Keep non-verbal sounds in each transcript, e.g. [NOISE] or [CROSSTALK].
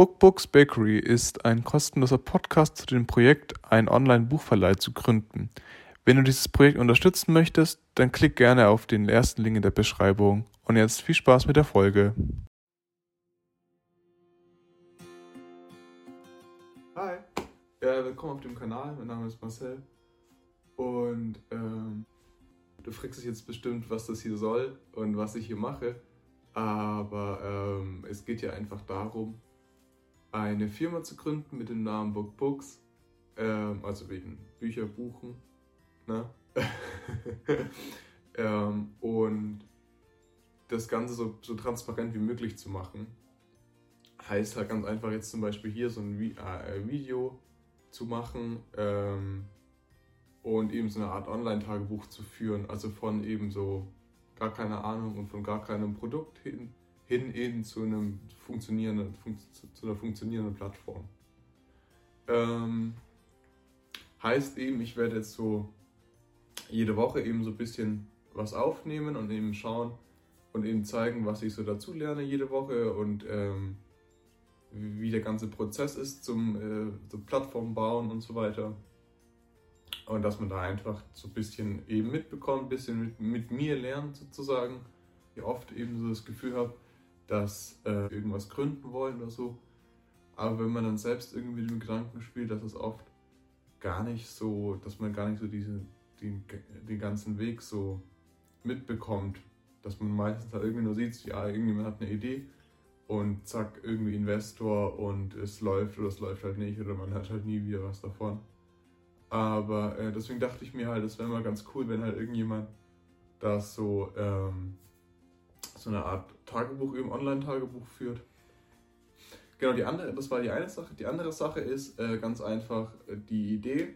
Bookbooks Bakery ist ein kostenloser Podcast zu dem Projekt, einen Online-Buchverleih zu gründen. Wenn du dieses Projekt unterstützen möchtest, dann klick gerne auf den ersten Link in der Beschreibung. Und jetzt viel Spaß mit der Folge. Hi, ja, willkommen auf dem Kanal. Mein Name ist Marcel. Und ähm, du fragst dich jetzt bestimmt, was das hier soll und was ich hier mache. Aber ähm, es geht ja einfach darum, eine Firma zu gründen mit dem Namen Book Books, ähm, also wegen Bücher buchen, ne? [LAUGHS] ähm, und das Ganze so, so transparent wie möglich zu machen. Heißt halt ganz einfach jetzt zum Beispiel hier so ein äh, Video zu machen ähm, und eben so eine Art Online-Tagebuch zu führen, also von eben so gar keine Ahnung und von gar keinem Produkt hin hin eben zu, einem funktionierenden, zu einer funktionierenden Plattform. Ähm, heißt eben, ich werde jetzt so jede Woche eben so ein bisschen was aufnehmen und eben schauen und eben zeigen, was ich so dazu lerne jede Woche und ähm, wie der ganze Prozess ist zum, äh, zum Plattform bauen und so weiter. Und dass man da einfach so ein bisschen eben mitbekommt, ein bisschen mit, mit mir lernt sozusagen. Ich oft eben so das Gefühl habe, dass äh, irgendwas gründen wollen oder so. Aber wenn man dann selbst irgendwie mit dem Gedanken spielt, dass es oft gar nicht so, dass man gar nicht so diese, den, den ganzen Weg so mitbekommt, dass man meistens halt irgendwie nur sieht, ja, irgendjemand hat eine Idee und zack, irgendwie Investor und es läuft oder es läuft halt nicht oder man hat halt nie wieder was davon. Aber äh, deswegen dachte ich mir halt, es wäre mal ganz cool, wenn halt irgendjemand das so ähm, so eine Art Tagebuch, eben Online-Tagebuch führt. Genau, die andere, das war die eine Sache. Die andere Sache ist äh, ganz einfach äh, die Idee.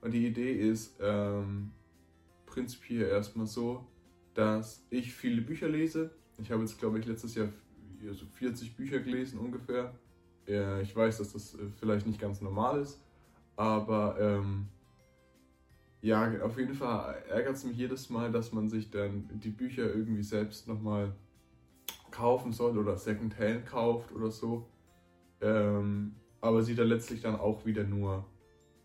Und die Idee ist ähm, prinzipiell erstmal so, dass ich viele Bücher lese. Ich habe jetzt, glaube ich, letztes Jahr so 40 Bücher gelesen ungefähr. Äh, ich weiß, dass das äh, vielleicht nicht ganz normal ist, aber ähm, ja, auf jeden Fall ärgert es mich jedes Mal, dass man sich dann die Bücher irgendwie selbst nochmal kaufen soll oder Secondhand kauft oder so. Ähm, aber sie dann letztlich dann auch wieder nur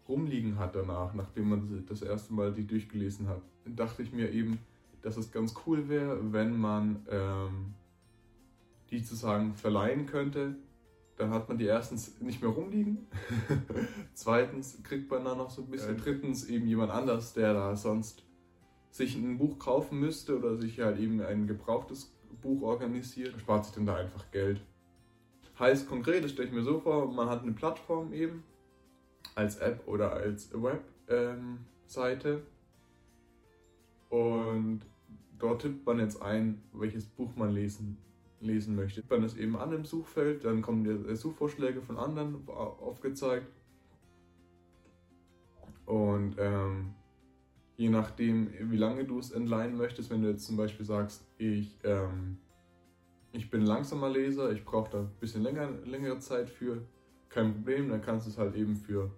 rumliegen hat danach, nachdem man das erste Mal die durchgelesen hat. Dachte ich mir eben, dass es ganz cool wäre, wenn man ähm, die sozusagen verleihen könnte dann hat man die erstens nicht mehr rumliegen. [LAUGHS] Zweitens kriegt man da noch so ein bisschen. Ja. Drittens eben jemand anders, der da sonst sich ein Buch kaufen müsste oder sich halt eben ein gebrauchtes Buch organisiert, spart sich dann da einfach Geld. Heißt konkret, das stelle ich mir so vor, man hat eine Plattform eben als App oder als Webseite ähm, und dort tippt man jetzt ein, welches Buch man lesen lesen möchte. Man es eben an im Suchfeld, dann kommen die Suchvorschläge von anderen aufgezeigt. Und ähm, je nachdem, wie lange du es entleihen möchtest, wenn du jetzt zum Beispiel sagst, ich, ähm, ich bin langsamer Leser, ich brauche da ein bisschen länger, längere Zeit für, kein Problem, dann kannst du es halt eben für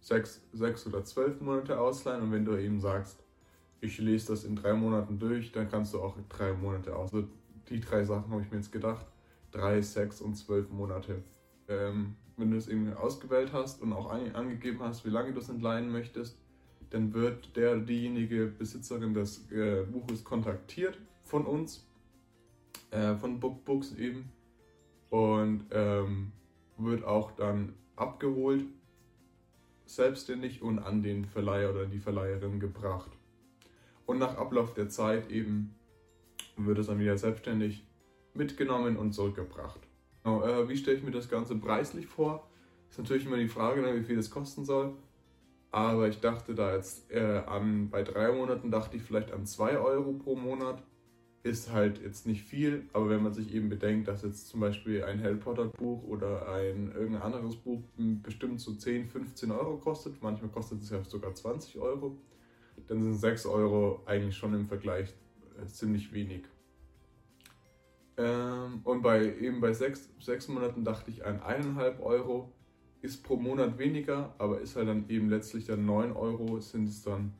sechs, sechs oder zwölf Monate ausleihen. Und wenn du eben sagst, ich lese das in drei Monaten durch, dann kannst du auch drei Monate ausleihen die drei Sachen habe ich mir jetzt gedacht. Drei, sechs und zwölf Monate. Ähm, wenn du es eben ausgewählt hast und auch angegeben hast, wie lange du es entleihen möchtest, dann wird der, diejenige Besitzerin des äh, Buches kontaktiert von uns, äh, von Bookbooks eben, und ähm, wird auch dann abgeholt, selbstständig und an den Verleiher oder die Verleiherin gebracht. Und nach Ablauf der Zeit eben wird es dann wieder selbstständig mitgenommen und zurückgebracht. Genau, äh, wie stelle ich mir das Ganze preislich vor? Ist natürlich immer die Frage, ne, wie viel das kosten soll. Aber ich dachte da jetzt äh, an, bei drei Monaten dachte ich vielleicht an 2 Euro pro Monat. Ist halt jetzt nicht viel, aber wenn man sich eben bedenkt, dass jetzt zum Beispiel ein Harry Potter Buch oder ein irgendein anderes Buch bestimmt so 10, 15 Euro kostet, manchmal kostet es ja sogar 20 Euro, dann sind 6 Euro eigentlich schon im Vergleich ziemlich wenig. Ähm, und bei eben bei sechs, sechs Monaten dachte ich an eineinhalb Euro ist pro Monat weniger, aber ist halt dann eben letztlich dann 9 Euro sind es dann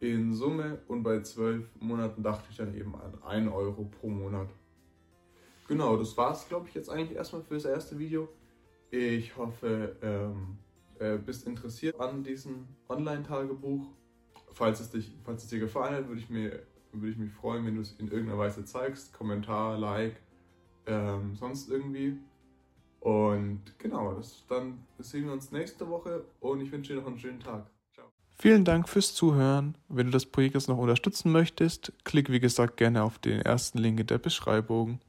in Summe und bei zwölf Monaten dachte ich dann eben an 1 Euro pro Monat. Genau, das war es glaube ich jetzt eigentlich erstmal für das erste Video. Ich hoffe, ähm, äh, bist interessiert an diesem Online-Tagebuch. Falls falls es dir gefallen hat, würde ich, mir, würde ich mich freuen, wenn du es in irgendeiner Weise zeigst. Kommentar, Like, ähm, sonst irgendwie. Und genau, das, dann sehen wir uns nächste Woche und ich wünsche dir noch einen schönen Tag. Ciao. Vielen Dank fürs Zuhören. Wenn du das Projekt jetzt noch unterstützen möchtest, klick wie gesagt gerne auf den ersten Link in der Beschreibung.